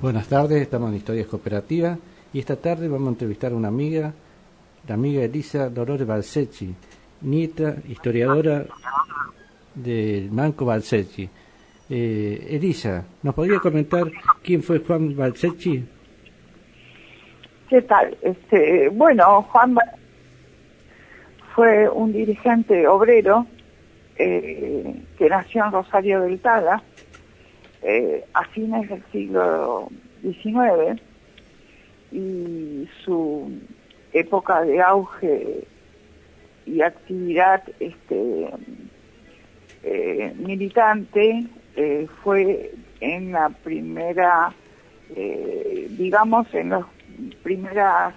Buenas tardes, estamos en Historias Cooperativas y esta tarde vamos a entrevistar a una amiga, la amiga Elisa Dolores Balsecchi, nieta, historiadora del Manco Balsecchi. Eh, Elisa, ¿nos podría comentar quién fue Juan Balsecchi? ¿Qué tal? Este, bueno, Juan fue un dirigente obrero eh, que nació en Rosario del Tala eh, a fines del siglo XIX y su época de auge y actividad este, eh, militante eh, fue en la primera, digamos, en los primeros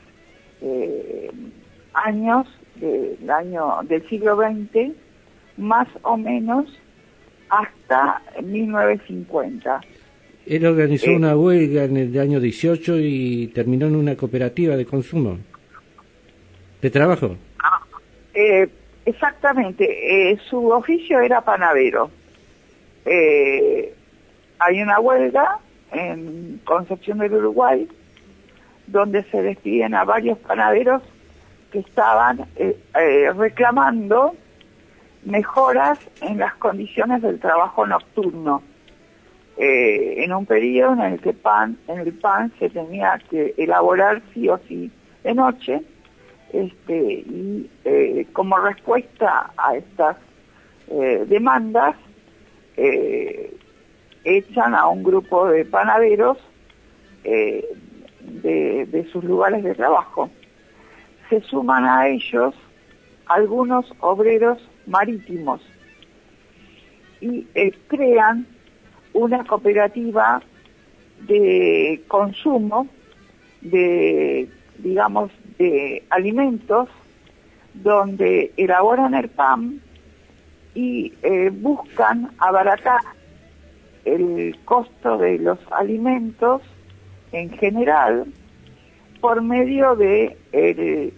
años del año del siglo XX, más o menos hasta 1950. Él organizó una huelga en el año 18 y terminó en una cooperativa de consumo, de trabajo. Eh, exactamente, eh, su oficio era panadero. Eh, hay una huelga en Concepción del Uruguay donde se despiden a varios panaderos que estaban reclamando mejoras en las condiciones del trabajo nocturno. en un periodo en el que pan, en el pan se tenía que elaborar sí o sí de noche este, y eh, como respuesta a estas eh, demandas, eh, echan a un grupo de panaderos de, de sus lugares de trabajo. Se suman a ellos algunos obreros marítimos y crean una cooperativa de consumo de digamos de alimentos donde elaboran el pan y eh, buscan abaratar el costo de los alimentos en general por medio de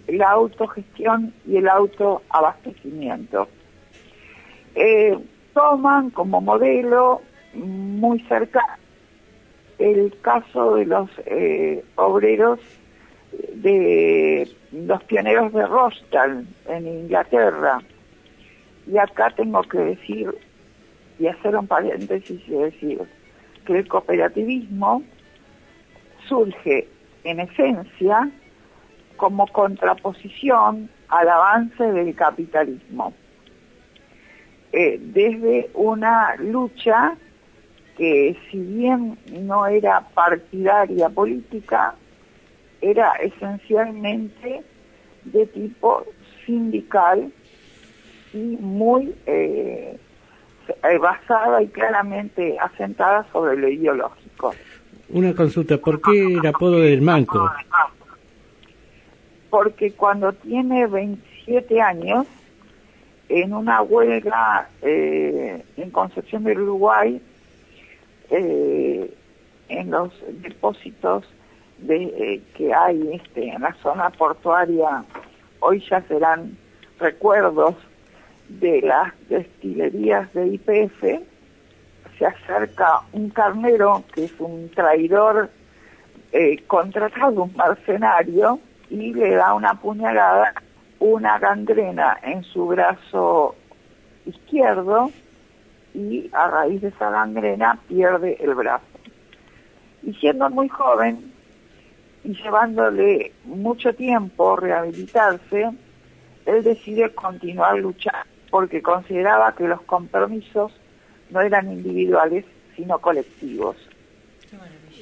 la autogestión y el autoabastecimiento. Eh, toman como modelo muy cerca el caso de los eh, obreros de los pioneros de Rostal en Inglaterra. Y acá tengo que decir y hacer un paréntesis y decir que el cooperativismo surge en esencia como contraposición al avance del capitalismo. Eh, desde una lucha que si bien no era partidaria política, era esencialmente de tipo sindical y muy eh, basada y claramente asentada sobre lo ideológico. Una consulta, ¿por qué el apodo del manco? Porque cuando tiene 27 años, en una huelga eh, en Concepción del Uruguay, eh, en los depósitos de, eh, que hay este, en la zona portuaria, hoy ya serán recuerdos de las destilerías de IPF, se acerca un carnero que es un traidor eh, contratado, un mercenario, y le da una puñalada, una gangrena en su brazo izquierdo y a raíz de esa gangrena pierde el brazo. Y siendo muy joven, y llevándole mucho tiempo rehabilitarse, él decide continuar luchando porque consideraba que los compromisos no eran individuales, sino colectivos.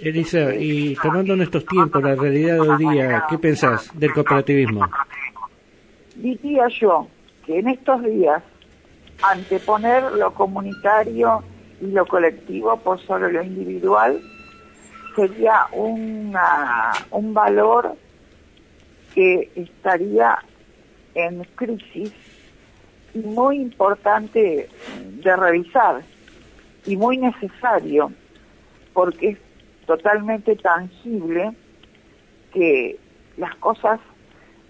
Elisa, y tomando en estos tiempos la realidad del día, ¿qué pensás del cooperativismo? Diría yo que en estos días anteponer lo comunitario y lo colectivo por sobre lo individual sería una, un valor que estaría en crisis y muy importante de revisar y muy necesario porque es totalmente tangible que las cosas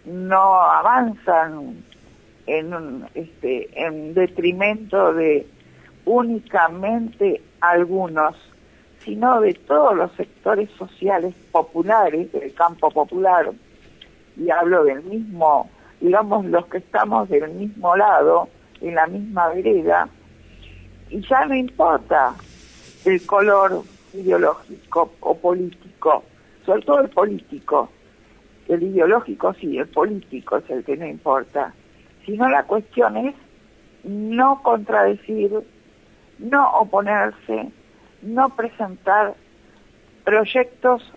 no avanzan en, este, en detrimento de únicamente algunos sino de todos los sectores sociales populares del campo popular, y hablo del mismo, digamos, los que estamos del mismo lado, en la misma vereda, y ya no importa el color ideológico o político, sobre todo el político, el ideológico sí, el político es el que no importa, sino la cuestión es no contradecir, no oponerse, no presentar proyectos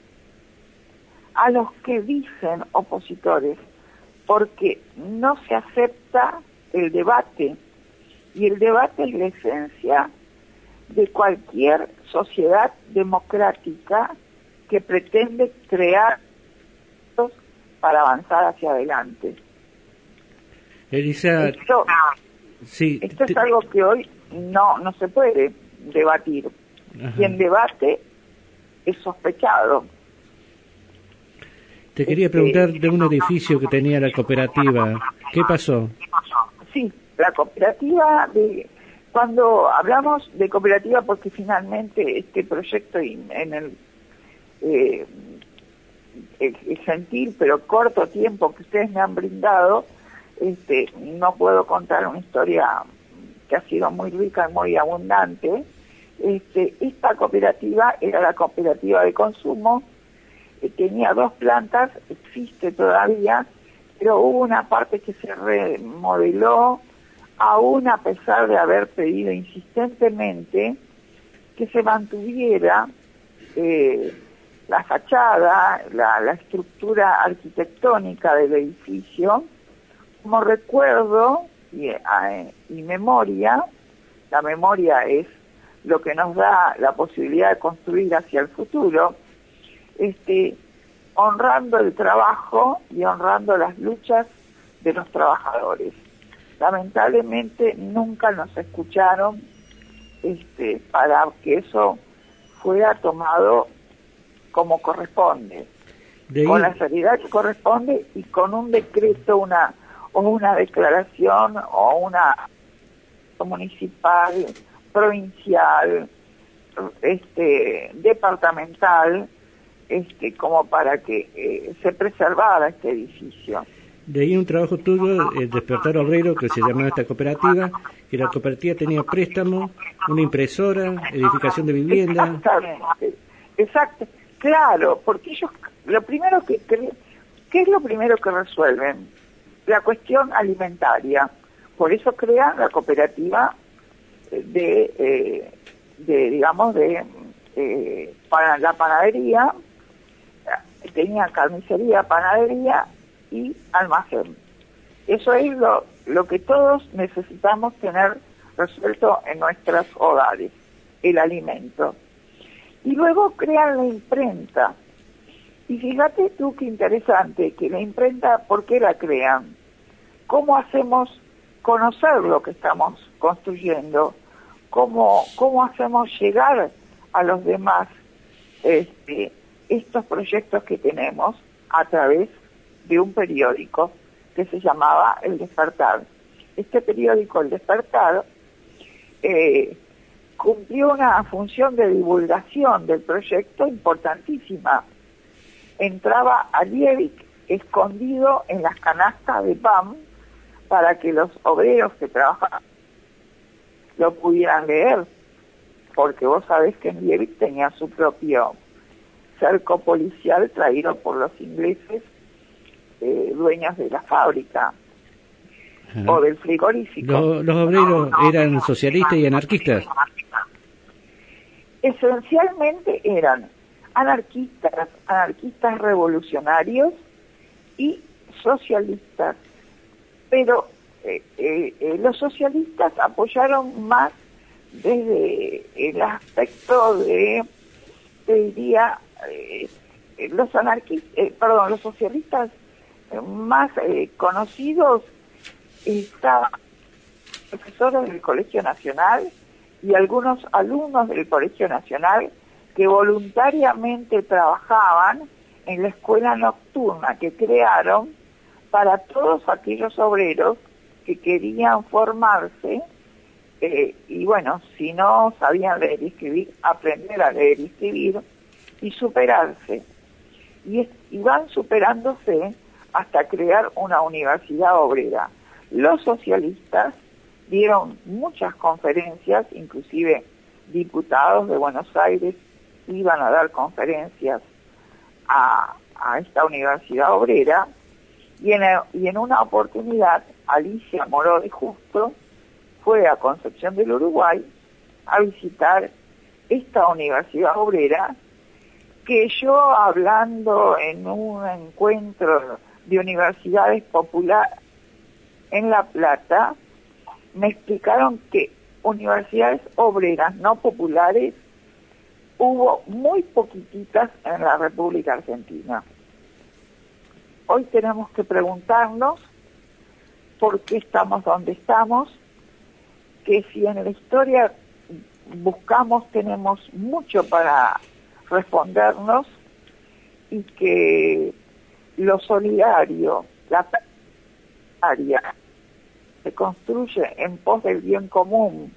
a los que dicen opositores, porque no se acepta el debate, y el debate es la esencia de cualquier sociedad democrática que pretende crear para avanzar hacia adelante. Elisa, esto, sí, esto es algo que hoy no no se puede debatir. Quien debate es sospechado. Te quería preguntar de un edificio que tenía la cooperativa. ¿Qué pasó? Sí, la cooperativa de cuando hablamos de cooperativa porque finalmente este proyecto en el, eh, sentir pero corto tiempo que ustedes me han brindado este no puedo contar una historia que ha sido muy rica y muy abundante. Este, esta cooperativa era la cooperativa de consumo, eh, tenía dos plantas, existe todavía, pero hubo una parte que se remodeló, aún a pesar de haber pedido insistentemente que se mantuviera eh, la fachada, la, estructura arquitectónica del edificio, como recuerdo y, eh, y memoria, la memoria es lo que nos da la posibilidad de construir hacia el futuro, este, honrando el trabajo y honrando las luchas de los trabajadores. Lamentablemente nunca nos escucharon este, para que eso fuera tomado como corresponde, con la seriedad que corresponde y con un decreto, una o una declaración o una municipal provincial, este, departamental, este, como para que eh, se preservara este edificio. De ahí un trabajo tuyo, el Despertar Obrero, que se llamaba esta cooperativa, que la cooperativa tenía préstamo, una impresora, edificación de vivienda. Exactamente, exacto, claro, porque ellos, lo primero que, ¿qué es lo primero que resuelven? La cuestión alimentaria. Por eso crean la cooperativa de, eh, de digamos, de eh, para la panadería, tenía carnicería, panadería y almacén. Eso es lo, lo que todos necesitamos tener resuelto en nuestros hogares, el alimento. Y luego crean la imprenta. Y fíjate tú qué interesante, que la imprenta, ¿por qué la crean? ¿Cómo hacemos conocer lo que estamos construyendo, cómo, cómo hacemos llegar a los demás este, estos proyectos que tenemos a través de un periódico que se llamaba El Despertar. Este periódico, El Despertar, eh, cumplió una función de divulgación del proyecto importantísima. Entraba a Liebig escondido en las canastas de PAM para que los obreros que trabajaban lo pudieran leer, porque vos sabés que en Liebig tenía su propio cerco policial traído por los ingleses, eh, dueños de la fábrica o del frigorífico. ¿Los, obreros eran socialistas y anarquistas? Esencialmente eran anarquistas, anarquistas revolucionarios y socialistas pero eh, eh, eh, los socialistas apoyaron más desde el aspecto de, te diría, los anarquistas, perdón, los socialistas más conocidos estaban profesores del Colegio Nacional y algunos alumnos del Colegio Nacional que voluntariamente trabajaban en la escuela nocturna que crearon para todos aquellos obreros que querían formarse Eh, y bueno, si no sabían leer y escribir, aprender a leer y escribir y superarse. Y van superándose hasta crear una universidad obrera. Los socialistas dieron muchas conferencias, inclusive diputados de Buenos Aires iban a dar conferencias a, esta universidad obrera y en, y en una oportunidad Alicia Moró de Justo fue a Concepción del Uruguay a visitar esta universidad obrera que yo hablando en un encuentro de universidades populares en La Plata, me explicaron que universidades obreras no populares hubo muy poquititas en la República Argentina. Hoy tenemos que preguntarnos por qué estamos donde estamos, que si en la historia buscamos tenemos mucho para respondernos y que lo solidario, la área se construye en pos del bien común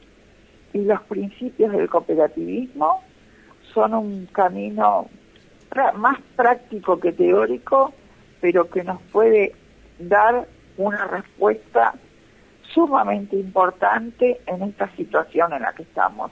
y los principios del cooperativismo son un camino más práctico que teórico, pero que nos puede dar una respuesta sumamente importante en esta situación en la que estamos.